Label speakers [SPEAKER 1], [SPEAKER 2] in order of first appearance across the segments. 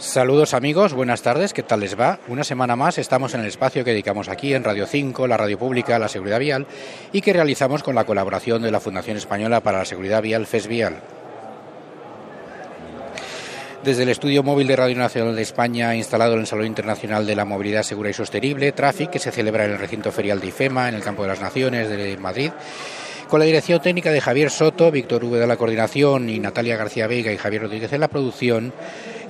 [SPEAKER 1] Saludos amigos, buenas tardes, ¿qué tal les va? Una semana más estamos en el espacio que dedicamos aquí en Radio 5, la radio pública, la seguridad vial y que realizamos con la colaboración de la Fundación Española para la Seguridad Vial, FES Vial. Desde el estudio móvil de Radio Nacional de España, instalado en el Salón Internacional de la Movilidad Segura y Sostenible, TRAFIC, que se celebra en el recinto ferial de IFEMA, en el Campo de las Naciones de Madrid, con la dirección técnica de Javier Soto, Víctor V de la coordinación y Natalia García Vega y Javier Rodríguez en la producción,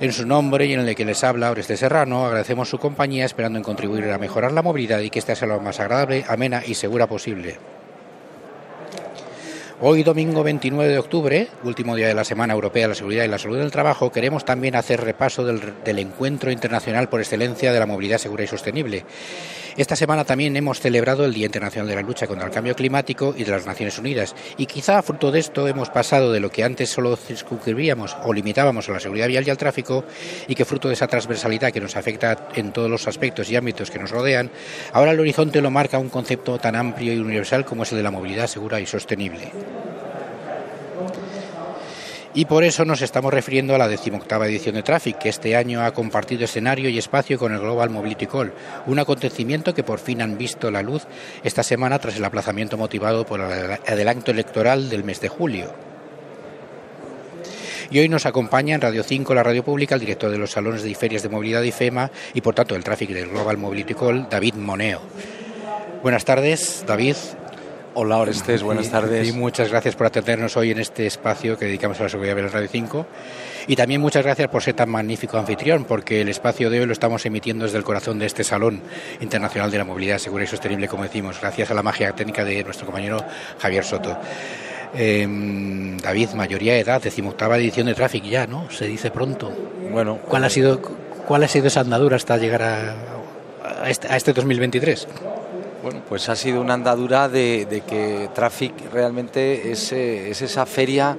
[SPEAKER 1] en su nombre y en el que les habla Oreste Serrano, agradecemos su compañía esperando en contribuir a mejorar la movilidad y que esta sea lo más agradable, amena y segura posible. Hoy, domingo 29 de octubre, último día de la Semana Europea de la Seguridad y la Salud del Trabajo, queremos también hacer repaso del, Encuentro Internacional por Excelencia de la Movilidad Segura y Sostenible. Esta semana también hemos celebrado el Día Internacional de la Lucha contra el Cambio Climático y de las Naciones Unidas. Y quizá fruto de esto hemos pasado de lo que antes solo circunscribíamos o limitábamos a la seguridad vial y al tráfico, y que fruto de esa transversalidad que nos afecta en todos los aspectos y ámbitos que nos rodean, ahora el horizonte lo marca un concepto tan amplio y universal como es el de la movilidad segura y sostenible. Y por eso nos estamos refiriendo a la decimoctava edición de Traffic, que este año ha compartido escenario y espacio con el Global Mobility Call, un acontecimiento que por fin han visto la luz esta semana tras el aplazamiento motivado por el adelanto electoral del mes de julio. Y hoy nos acompaña en Radio 5, la radio pública, el director de los salones de ferias de movilidad de IFEMA y por tanto del Traffic del Global Mobility Call, David Moneo. Buenas tardes, David.
[SPEAKER 2] Hola Orestes, buenas tardes.
[SPEAKER 1] Y, muchas gracias por atendernos hoy en este espacio que dedicamos a la seguridad de Radio 5. Y también muchas gracias por ser tan magnífico anfitrión, porque el espacio de hoy lo estamos emitiendo desde el corazón de este Salón Internacional de la Movilidad Segura y Sostenible, como decimos, gracias a la magia técnica de nuestro compañero Javier Soto. Eh, David, mayoría de edad, decimoctava edición de Traffic ya, ¿no? Se dice pronto.
[SPEAKER 2] Bueno,
[SPEAKER 1] ¿cuál ha sido, cuál ha sido esa andadura hasta llegar a, a, este, a este 2023?
[SPEAKER 2] Bueno, pues ha sido una andadura de, de que Traffic realmente es, es, esa feria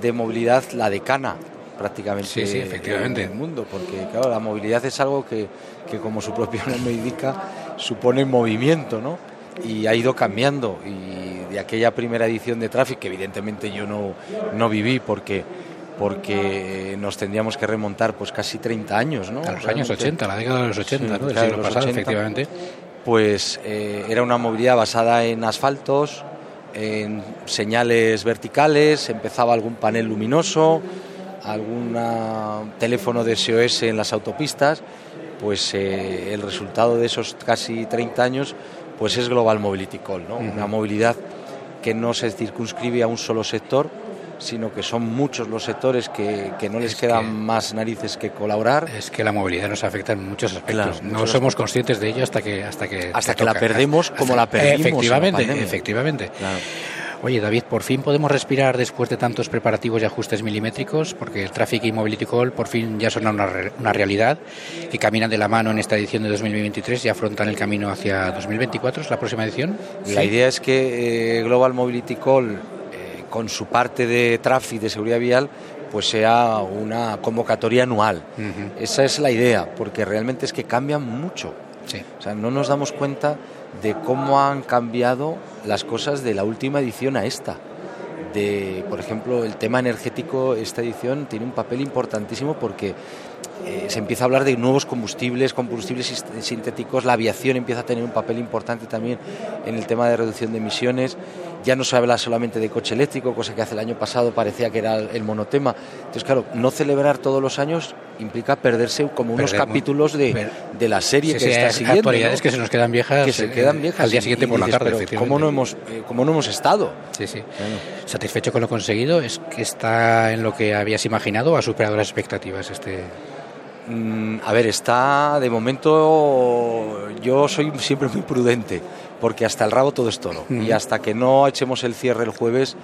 [SPEAKER 2] de movilidad, la decana prácticamente
[SPEAKER 1] sí, sí, efectivamente.
[SPEAKER 2] en el mundo, porque claro, la movilidad es algo que, que como su propio nombre indica, supone movimiento, ¿no? Y ha ido cambiando. Y de aquella primera edición de Traffic, que evidentemente yo no, no viví porque porque nos tendríamos que remontar pues casi 30 años, ¿no?
[SPEAKER 1] A los años 80, la década de los 80, sí, ¿no? Del siglo pasado, 80, efectivamente
[SPEAKER 2] pues eh, era una movilidad basada en asfaltos, en señales verticales, empezaba algún panel luminoso, algún teléfono de SOS en las autopistas, pues eh, el resultado de esos casi 30 años pues es Global Mobility Call, ¿no? uh -huh. una movilidad que no se circunscribe a un solo sector, sino que son muchos los sectores que, que no les es quedan que, más narices que colaborar.
[SPEAKER 1] Es que la movilidad nos afecta en muchos aspectos. Claro, no muchos somos conscientes de ello hasta que hasta que
[SPEAKER 2] hasta que toca. la perdemos como hasta, la perdimos.
[SPEAKER 1] Efectivamente,
[SPEAKER 2] la
[SPEAKER 1] efectivamente. Claro. Oye, David, por fin podemos respirar después de tantos preparativos y ajustes milimétricos, porque el Traffic y Mobility Call por fin ya son una, una realidad, que caminan de la mano en esta edición de 2023 y afrontan el camino hacia 2024, ¿es la próxima edición?
[SPEAKER 2] La sí. idea es que eh, Global Mobility Call con su parte de tráfico de seguridad vial pues sea una convocatoria anual. Uh -huh. Esa es la idea, porque realmente es que cambian mucho.
[SPEAKER 1] Sí.
[SPEAKER 2] O sea, no nos damos cuenta de cómo han cambiado las cosas de la última edición a esta. De, por ejemplo, el tema energético, esta edición tiene un papel importantísimo porque eh, se empieza a hablar de nuevos combustibles, combustibles sintéticos, la aviación empieza a tener un papel importante también en el tema de reducción de emisiones. Ya no se habla solamente de coche eléctrico, cosa que hace el año pasado parecía que era el monotema. Entonces, claro, no celebrar todos los años implica perderse como unos Perdemos. capítulos de, de, la serie
[SPEAKER 1] sí,
[SPEAKER 2] que
[SPEAKER 1] sí,
[SPEAKER 2] está siguiendo.
[SPEAKER 1] actualidades ¿no? que se nos quedan viejas.
[SPEAKER 2] Que se quedan viejas.
[SPEAKER 1] Al día siguiente por la
[SPEAKER 2] dices,
[SPEAKER 1] tarde,
[SPEAKER 2] pero ¿cómo no, hemos, eh, ¿Cómo no hemos estado?
[SPEAKER 1] Sí, sí. Bueno. ¿Satisfecho con lo conseguido? ¿Es que está en lo que habías imaginado o ha superado las expectativas este,
[SPEAKER 2] a ver, está de momento. Yo soy siempre muy prudente, porque hasta el rabo todo es toro. Y hasta que no echemos el cierre el jueves,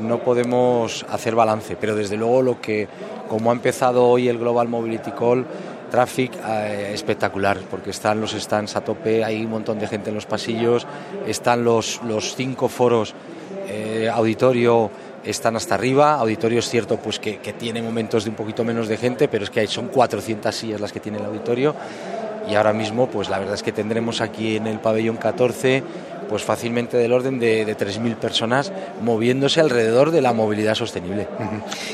[SPEAKER 2] no podemos hacer balance. Pero desde luego, lo que, como ha empezado hoy el Global Mobility Call, Traffic eh, espectacular, porque están los stands a tope, hay un montón de gente en los pasillos, están los, los cinco foros, eh, auditorio están hasta arriba. Auditorio es cierto pues que, que, tiene momentos de un poquito menos de gente, pero es que hay, son 400 sillas las que tiene el auditorio. Y ahora mismo, pues la verdad es que tendremos aquí en el pabellón 14 pues fácilmente del orden de, de 3.000 personas moviéndose alrededor de la movilidad sostenible.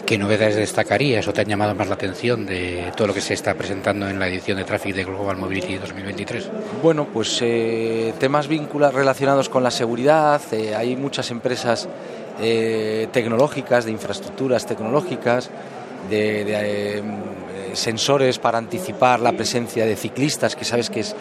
[SPEAKER 1] ¿Qué novedades destacarías o te han llamado más la atención de todo lo que se está presentando en la edición de Traffic de Global Mobility 2023?
[SPEAKER 2] Bueno, pues eh, temas vinculados relacionados con la seguridad. Eh, hay muchas empresas eh, tecnológicas, de infraestructuras tecnológicas, de, eh, sensores para anticipar la presencia de ciclistas, que sabes que es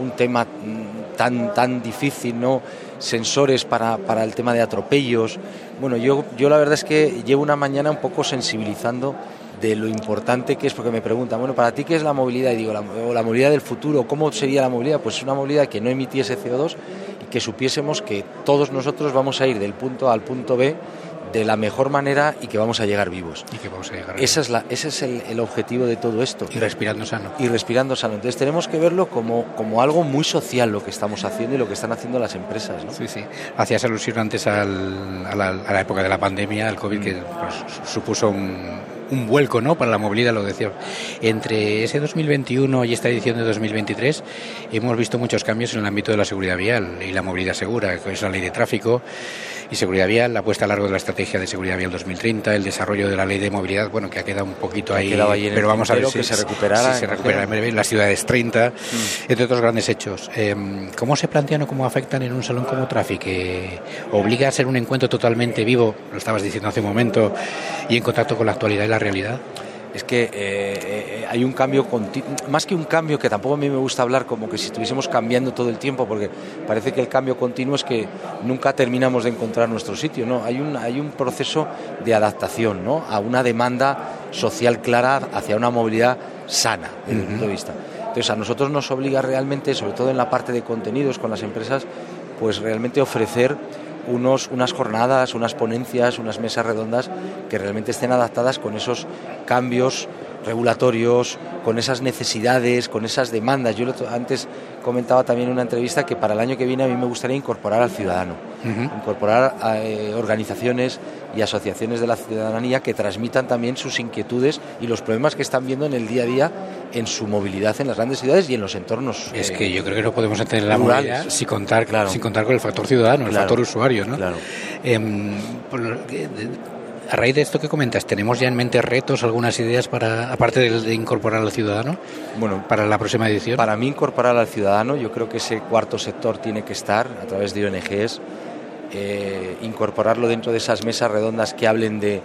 [SPEAKER 2] un tema mm, tan, tan difícil, ¿no? Sensores para, para el tema de atropellos. Bueno, yo, yo la verdad es que llevo una mañana un poco sensibilizando de lo importante que es, porque me preguntan, bueno, ¿para ti qué es la movilidad? Y digo, la, la movilidad del futuro, ¿cómo sería la movilidad? Pues una movilidad que no emitiese CO2 y que supiésemos que todos nosotros vamos a ir del punto A al punto B de la mejor manera y que vamos a llegar vivos.
[SPEAKER 1] Y que vamos a llegar
[SPEAKER 2] Esa es la, ese es el, el objetivo de todo esto.
[SPEAKER 1] Y respirando sano.
[SPEAKER 2] Y respirando sano. Entonces tenemos que verlo como, como algo muy social lo que estamos haciendo y lo que están haciendo las empresas. ¿no?
[SPEAKER 1] Sí, sí. Hacías alusión antes al, a, la, a, la, época de la pandemia, al COVID, mm. que pues, supuso un, un vuelco ¿no? para la movilidad, lo decía. Entre ese 2021 y esta edición de 2023 hemos visto muchos cambios en el ámbito de la seguridad vial y la movilidad segura, que es la ley de tráfico y seguridad vial, la puesta a largo de la estrategia de seguridad vial 2030, el desarrollo de la ley de movilidad, bueno, que ha quedado un poquito ahí,
[SPEAKER 2] ahí
[SPEAKER 1] pero vamos a ver
[SPEAKER 2] si, se recuperará.
[SPEAKER 1] Si se recupera en breve, las ciudades 30, mm. entre otros grandes hechos. Eh, ¿Cómo se plantean o cómo afectan en un salón como Traffic? Eh, ¿Obliga a ser un encuentro totalmente vivo, lo estabas diciendo hace un momento, y en contacto con la actualidad y la realidad?
[SPEAKER 2] Es que eh, eh, hay un cambio, más que un cambio, que tampoco a mí me gusta hablar como que si estuviésemos cambiando todo el tiempo, porque parece que el cambio continuo es que nunca terminamos de encontrar nuestro sitio, ¿no? Hay un, hay un proceso de adaptación, ¿no? A una demanda social clara hacia una movilidad sana, desde uh -huh. punto de vista. Entonces, a nosotros nos obliga realmente, sobre todo en la parte de contenidos con las empresas, pues realmente ofrecer unos, unas jornadas, unas ponencias, unas mesas redondas que realmente estén adaptadas con esos cambios regulatorios, con esas necesidades, con esas demandas. Yo antes comentaba también en una entrevista que para el año que viene a mí me gustaría incorporar al ciudadano, uh -huh. incorporar a eh, organizaciones y asociaciones de la ciudadanía que transmitan también sus inquietudes y los problemas que están viendo en el día a día en su movilidad en las grandes ciudades y en los entornos.
[SPEAKER 1] Es eh, que yo creo que no podemos entender la movilidad sin contar, claro. sin contar con el factor ciudadano, el claro. factor usuario. ¿no?
[SPEAKER 2] Claro.
[SPEAKER 1] Eh, a raíz de esto que comentas, ¿tenemos ya en mente retos, algunas ideas para, aparte de, de, incorporar al ciudadano?
[SPEAKER 2] Bueno,
[SPEAKER 1] para la próxima edición.
[SPEAKER 2] Para mí, incorporar al ciudadano, yo creo que ese cuarto sector tiene que estar a través de ONGs, eh, incorporarlo dentro de esas mesas redondas que hablen de,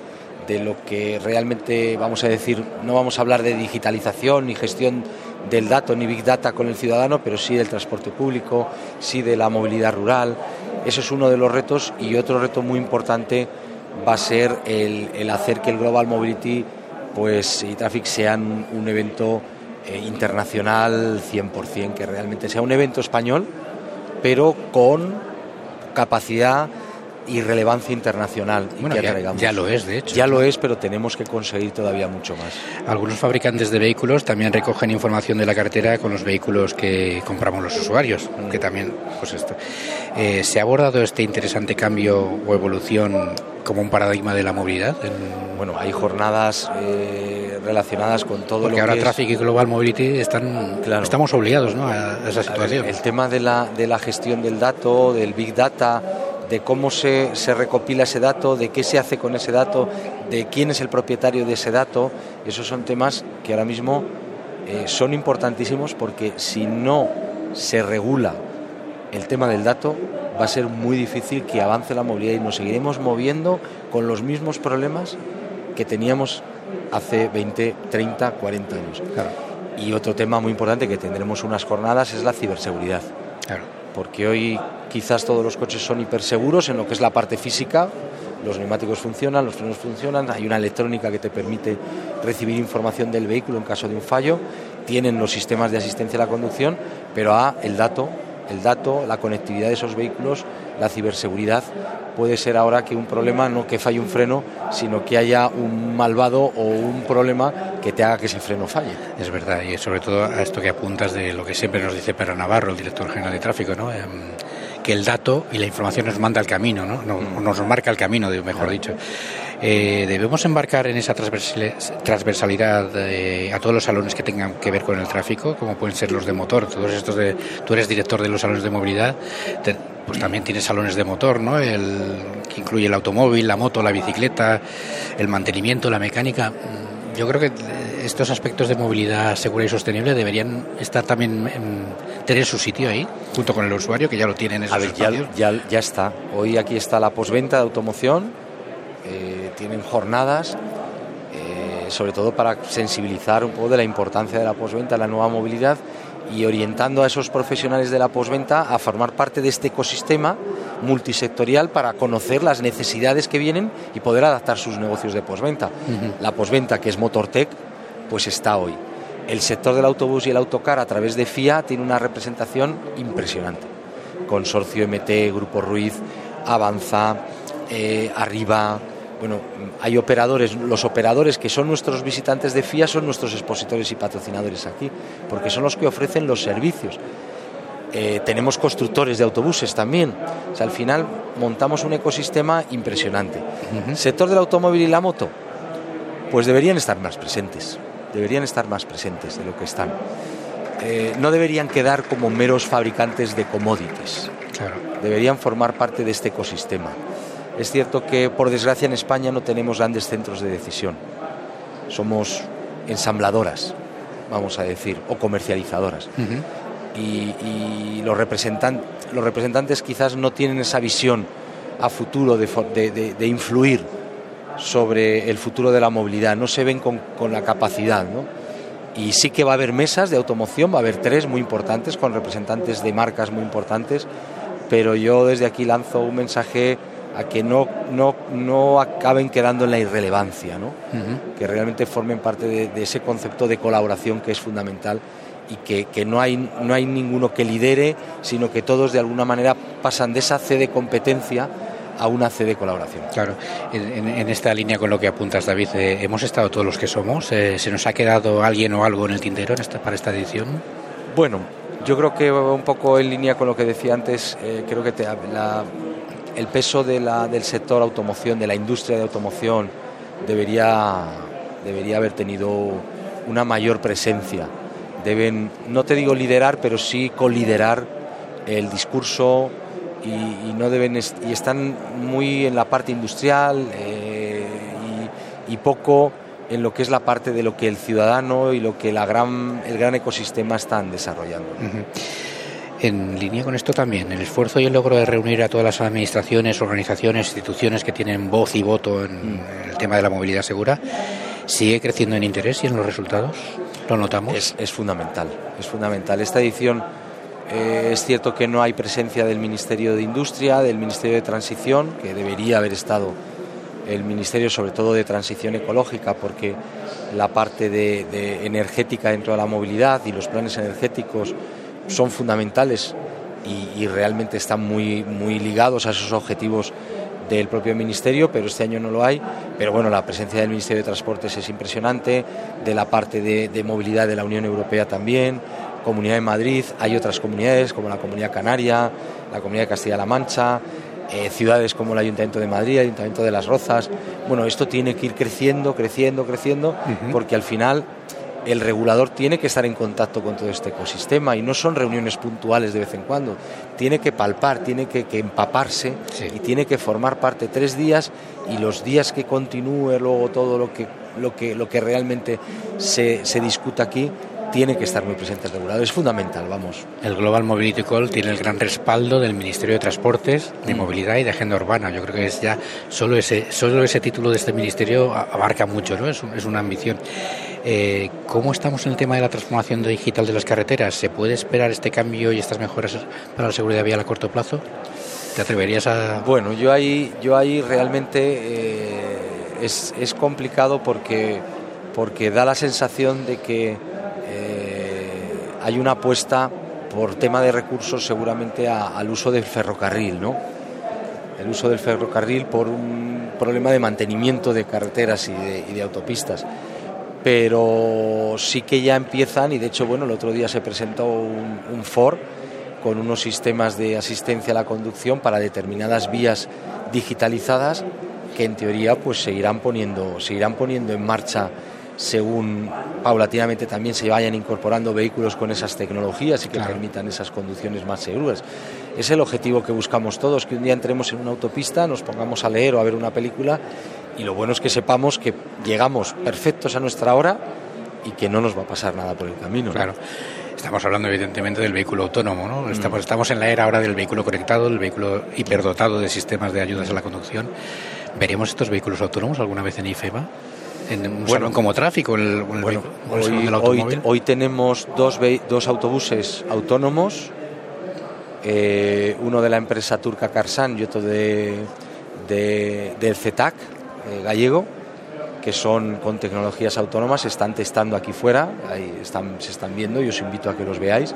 [SPEAKER 2] de lo que realmente vamos a decir, no vamos a hablar de digitalización ni gestión del dato ni big data con el ciudadano, pero sí del transporte público, sí de la movilidad rural. Eso es uno de los retos y otro reto muy importante va a ser el, hacer que el Global Mobility pues, y Traffic sean un evento eh, internacional 100%, que realmente sea un evento español, pero con capacidad y relevancia internacional.
[SPEAKER 1] Bueno,
[SPEAKER 2] que
[SPEAKER 1] ya, ya, lo es, de hecho.
[SPEAKER 2] Ya lo es, pero tenemos que conseguir todavía mucho más.
[SPEAKER 1] Algunos fabricantes de vehículos también recogen información de la cartera con los vehículos que compramos los usuarios, mm. que también, pues esto. Eh, ¿Se ha abordado este interesante cambio o evolución como un paradigma de la movilidad? En...
[SPEAKER 2] Bueno, hay jornadas eh, relacionadas con todo
[SPEAKER 1] Porque
[SPEAKER 2] lo
[SPEAKER 1] ahora
[SPEAKER 2] que
[SPEAKER 1] Traffic y Global Mobility están, claro. estamos obligados ¿no? a esa situación.
[SPEAKER 2] Ver, el tema de la, de la gestión del dato, del Big Data, de cómo se, se, recopila ese dato, de qué se hace con ese dato, de quién es el propietario de ese dato. Esos son temas que ahora mismo eh, son importantísimos porque si no se regula el tema del dato, va a ser muy difícil que avance la movilidad y nos seguiremos moviendo con los mismos problemas que teníamos hace 20, 30, 40 años.
[SPEAKER 1] Claro.
[SPEAKER 2] Y otro tema muy importante que tendremos unas jornadas es la ciberseguridad.
[SPEAKER 1] Claro.
[SPEAKER 2] Porque hoy quizás todos los coches son hiperseguros en lo que es la parte física, los neumáticos funcionan, los frenos funcionan, hay una electrónica que te permite recibir información del vehículo en caso de un fallo, tienen los sistemas de asistencia a la conducción, pero a el dato, el dato, la conectividad de esos vehículos, la ciberseguridad puede ser ahora que un problema no que falle un freno, sino que haya un malvado o un problema que te haga que ese freno falle.
[SPEAKER 1] Es verdad, y sobre todo a esto que apuntas de lo que siempre nos dice Pedro Navarro, el director general de tráfico, ¿no? Eh, que el dato y la información nos manda el camino, ¿no? Nos, nos marca el camino, mejor dicho. Eh, debemos embarcar en esa transversalidad eh, a todos los salones que tengan que ver con el tráfico, como pueden ser los de motor, todos estos de, tú eres director de los salones de movilidad, te, pues también tiene salones de motor, ¿no? El, que incluye el automóvil, la moto, la bicicleta, el mantenimiento, la mecánica. Yo creo que estos aspectos de movilidad segura y sostenible deberían estar también en, tener su sitio ahí, junto con el usuario que ya lo tiene en esos
[SPEAKER 2] A ver, ya, ya, está. Hoy aquí está la posventa de automoción. Eh, tienen jornadas sobre todo para sensibilizar un poco de la importancia de la posventa, la nueva movilidad y orientando a esos profesionales de la posventa a formar parte de este ecosistema multisectorial para conocer las necesidades que vienen y poder adaptar sus negocios de posventa. La posventa, que es Motortech, pues está hoy. El sector del autobús y el autocar a través de FIA tiene una representación impresionante. Consorcio MT, Grupo Ruiz, Avanza, eh, Arriba, bueno, hay operadores, los operadores que son nuestros visitantes de FIA son nuestros expositores y patrocinadores aquí, porque son los que ofrecen los servicios. Eh, tenemos constructores de autobuses también. O sea, al final montamos un ecosistema impresionante. Sector del automóvil y la moto, pues deberían estar más presentes. Deberían estar más presentes de lo que están. Eh, no deberían quedar como meros fabricantes de commodities. Deberían formar parte de este ecosistema. Es cierto que por desgracia en España no tenemos grandes centros de decisión. Somos ensambladoras, vamos a decir, o comercializadoras. y, los, los representantes quizás no tienen esa visión a futuro de, influir sobre el futuro de la movilidad, no se ven con, con la capacidad. ¿no? Y sí que va a haber mesas de automoción, va a haber tres muy importantes, con representantes de marcas muy importantes, pero yo desde aquí lanzo un mensaje a que no, no, no acaben quedando en la irrelevancia, ¿no? que realmente formen parte de, ese concepto de colaboración que es fundamental y que, que, no, hay, no hay ninguno que lidere, sino que todos de alguna manera pasan de esa C de competencia a una C de colaboración.
[SPEAKER 1] Claro, en, esta línea con lo que apuntas, David, eh, ¿hemos estado todos los que somos? Eh, ¿Se nos ha quedado alguien o algo en el tintero para esta edición?
[SPEAKER 2] Bueno, yo creo que un poco en línea con lo que decía antes, eh, creo que te, la, el peso del sector automoción, de la industria de automoción, debería, debería haber tenido una mayor presencia. Deben, no te digo liderar, pero sí coliderar el discurso y, no deben y están muy en la parte industrial eh, y, poco en lo que es la parte de lo que el ciudadano y lo que la gran, el gran ecosistema están desarrollando.
[SPEAKER 1] En línea con esto también, el esfuerzo y el logro de reunir a todas las administraciones, organizaciones, instituciones que tienen voz y voto en mm. el tema de la movilidad segura, ¿sigue creciendo en interés y en los resultados? ¿Lo notamos?
[SPEAKER 2] Es, fundamental, es fundamental. Esta edición eh, es cierto que no hay presencia del Ministerio de Industria, del Ministerio de Transición, que debería haber estado el Ministerio sobre todo de Transición Ecológica, porque la parte de energética dentro de la movilidad y los planes energéticos son fundamentales y, realmente están muy, muy ligados a esos objetivos del propio ministerio, pero este año no lo hay. Pero bueno, la presencia del Ministerio de Transportes es impresionante, de la parte de, movilidad de la Unión Europea también, Comunidad de Madrid, hay otras comunidades como la Comunidad Canaria, la Comunidad de Castilla-La Mancha, eh, ciudades como el Ayuntamiento de Madrid, el Ayuntamiento de Las Rozas. Bueno, esto tiene que ir creciendo, creciendo, creciendo, porque al final el regulador tiene que estar en contacto con todo este ecosistema y no son reuniones puntuales de vez en cuando. Tiene que palpar, tiene que, empaparse y tiene que formar parte tres días y los días que continúe luego todo lo que, lo que, lo que realmente se, se discuta aquí tiene que estar muy presente el regulador. Es fundamental, vamos.
[SPEAKER 1] El Global Mobility Call tiene el gran respaldo del Ministerio de Transportes, de mm. Movilidad y de Agenda Urbana. Yo creo que es ya solo ese, solo ese título de este ministerio abarca mucho, ¿no? Es, es una ambición. Eh, ¿Cómo estamos en el tema de la transformación digital de las carreteras? ¿Se puede esperar este cambio y estas mejoras para la seguridad vial a corto plazo? ¿Te atreverías a...?
[SPEAKER 2] Bueno, yo ahí, yo ahí realmente eh, es, es, complicado porque, porque da la sensación de que eh, hay una apuesta por tema de recursos seguramente al uso del ferrocarril, ¿no? El uso del ferrocarril por un problema de mantenimiento de carreteras y de, y de autopistas pero sí que ya empiezan y de hecho bueno el otro día se presentó un, un Ford con unos sistemas de asistencia a la conducción para determinadas vías digitalizadas que en teoría pues seguirán poniendo seguirán poniendo en marcha según paulatinamente también se vayan incorporando vehículos con esas tecnologías y que permitan esas conducciones más seguras. Es el objetivo que buscamos todos, que un día entremos en una autopista, nos pongamos a leer o a ver una película y lo bueno es que sepamos que llegamos perfectos a nuestra hora y que no nos va a pasar nada por el camino.
[SPEAKER 1] Claro. Estamos hablando evidentemente del vehículo autónomo, ¿no? Mm. Estamos, estamos en la era ahora del vehículo conectado, del vehículo hiperdotado de sistemas de ayudas a la conducción. ¿Veremos estos vehículos autónomos alguna vez en IFEMA? en un bueno, como tráfico el,
[SPEAKER 2] hoy, tenemos dos, dos autobuses autónomos eh, uno de la empresa turca Karsan y otro de, del CETAC eh, gallego que son con tecnologías autónomas, se están testando aquí fuera, ahí están, se están viendo y os invito a que los veáis.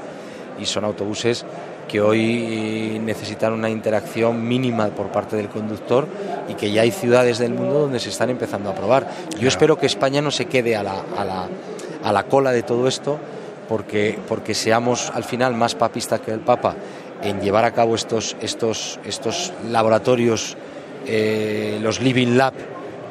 [SPEAKER 2] Y son autobuses que hoy necesitan una interacción mínima por parte del conductor y que ya hay ciudades del mundo donde se están empezando a probar. Yo espero que España no se quede a la, a la, a la cola de todo esto porque, porque seamos al final más papistas que el Papa en llevar a cabo estos, estos, estos laboratorios, eh, los Living Lab,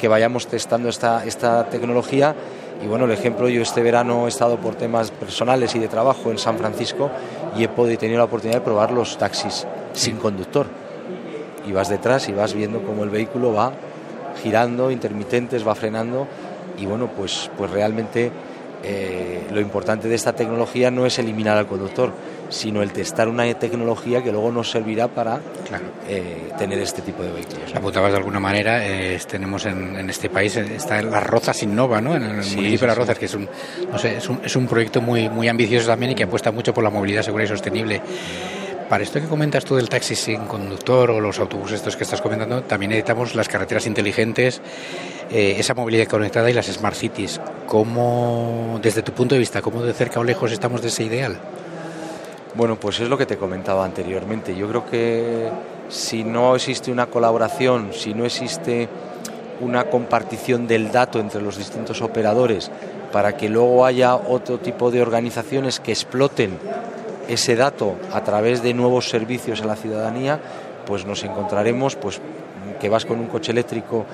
[SPEAKER 2] que vayamos testando esta, esta tecnología. Y bueno, el ejemplo, yo este verano he estado por temas personales y de trabajo en San Francisco y he podido tener la oportunidad de probar los taxis sin conductor. Y vas detrás y vas viendo cómo el vehículo va girando, intermitentes, va frenando y bueno, pues, pues realmente eh, lo importante de esta tecnología no es eliminar al conductor, sino el testar una tecnología que luego nos servirá para eh, tener este tipo de vehículos.
[SPEAKER 1] Apuntabas de alguna manera, eh, tenemos en, este país, está en Las Rozas Innova, ¿no? en el municipio de Las Rozas, que es un, no sé, es un, es un proyecto muy, muy ambicioso también y que apuesta mucho por la movilidad segura y sostenible. Para esto que comentas tú del taxi sin conductor o los autobuses estos que estás comentando, también necesitamos las carreteras inteligentes, esa movilidad conectada y las smart cities. ¿Cómo, desde tu punto de vista, cómo de cerca o lejos estamos de ese ideal?
[SPEAKER 2] Bueno, pues es lo que te comentaba anteriormente. Yo creo que si no existe una colaboración, si no existe una compartición del dato entre los distintos operadores para que luego haya otro tipo de organizaciones que exploten ese dato a través de nuevos servicios a la ciudadanía, pues nos encontraremos pues que vas con un coche eléctrico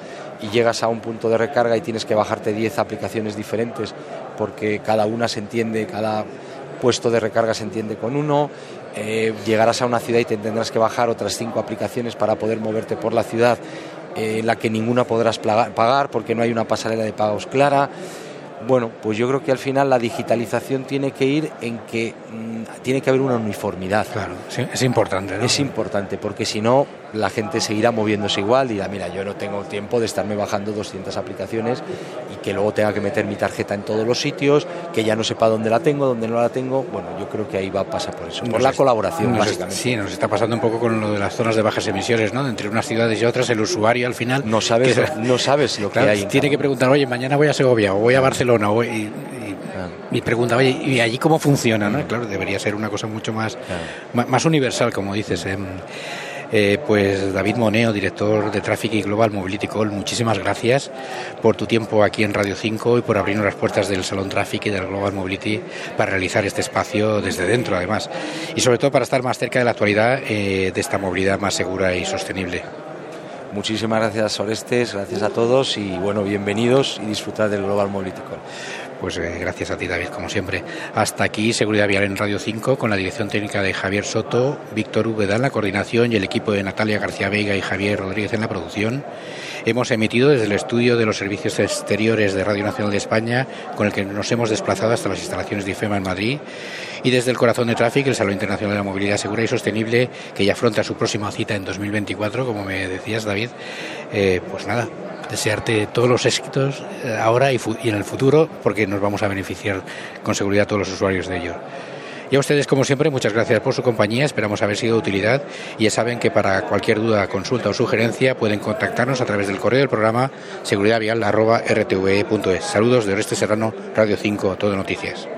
[SPEAKER 2] y llegas a un punto de recarga y tienes que bajarte 10 aplicaciones diferentes porque cada una se entiende, cada puesto de recarga se entiende con uno, eh, llegarás a una ciudad y te tendrás que bajar otras cinco aplicaciones para poder moverte por la ciudad, eh, la que ninguna podrás pagar porque no hay una pasarela de pagos clara. Bueno, pues yo creo que al final la digitalización tiene que ir en que mm, tiene que haber una uniformidad.
[SPEAKER 1] Claro, es importante.
[SPEAKER 2] Es importante, porque si no, la gente seguirá moviéndose igual y dirá, mira, yo no tengo tiempo de estarme bajando 200 aplicaciones que luego tenga que meter mi tarjeta en todos los sitios, que ya no sepa dónde la tengo, dónde no la tengo. Bueno, yo creo que ahí va a pasar por eso, por la colaboración, básicamente.
[SPEAKER 1] sí, nos está pasando un poco con lo de las zonas de bajas emisiones, ¿no? Entre unas ciudades y otras, el usuario al final...
[SPEAKER 2] No sabes, no sabes lo que hay.
[SPEAKER 1] Tiene que preguntar, oye, mañana voy a Segovia o voy a Barcelona o y, y, pregunta, oye, ¿y allí cómo funciona? ¿no? Claro, debería ser una cosa mucho más, más, universal, como dices. ¿eh? Eh, pues David Moneo, director de Traffic y Global Mobility Call, muchísimas gracias por tu tiempo aquí en Radio 5 y por abrirnos las puertas del Salón Traffic y del Global Mobility para realizar este espacio desde dentro, además, y sobre todo para estar más cerca de la actualidad eh, de esta movilidad más segura y sostenible.
[SPEAKER 2] Muchísimas gracias, Orestes, gracias a todos y bueno, bienvenidos y disfrutar del Global Mobility Call.
[SPEAKER 1] Pues eh, gracias a ti, David, como siempre. Hasta aquí, Seguridad Vial en Radio 5, con la dirección técnica de Javier Soto, Víctor Úbeda en la coordinación y el equipo de Natalia García Vega y Javier Rodríguez en la producción. Hemos emitido desde el estudio de los servicios exteriores de Radio Nacional de España, con el que nos hemos desplazado hasta las instalaciones de IFEMA en Madrid, y desde el corazón de Tráfico, el Salón Internacional de la Movilidad Segura y Sostenible, que ya afronta su próxima cita en 2024, como me decías, David. Eh, pues nada, desearte todos los éxitos eh, ahora y, en el futuro, porque nos vamos a beneficiar con seguridad todos los usuarios de ello. Y a ustedes, como siempre, muchas gracias por su compañía. Esperamos haber sido de utilidad. Y ya saben que para cualquier duda, consulta o sugerencia pueden contactarnos a través del correo del programa seguridadvial.rtve.es. Saludos de Oreste Serrano, Radio 5, Todo Noticias.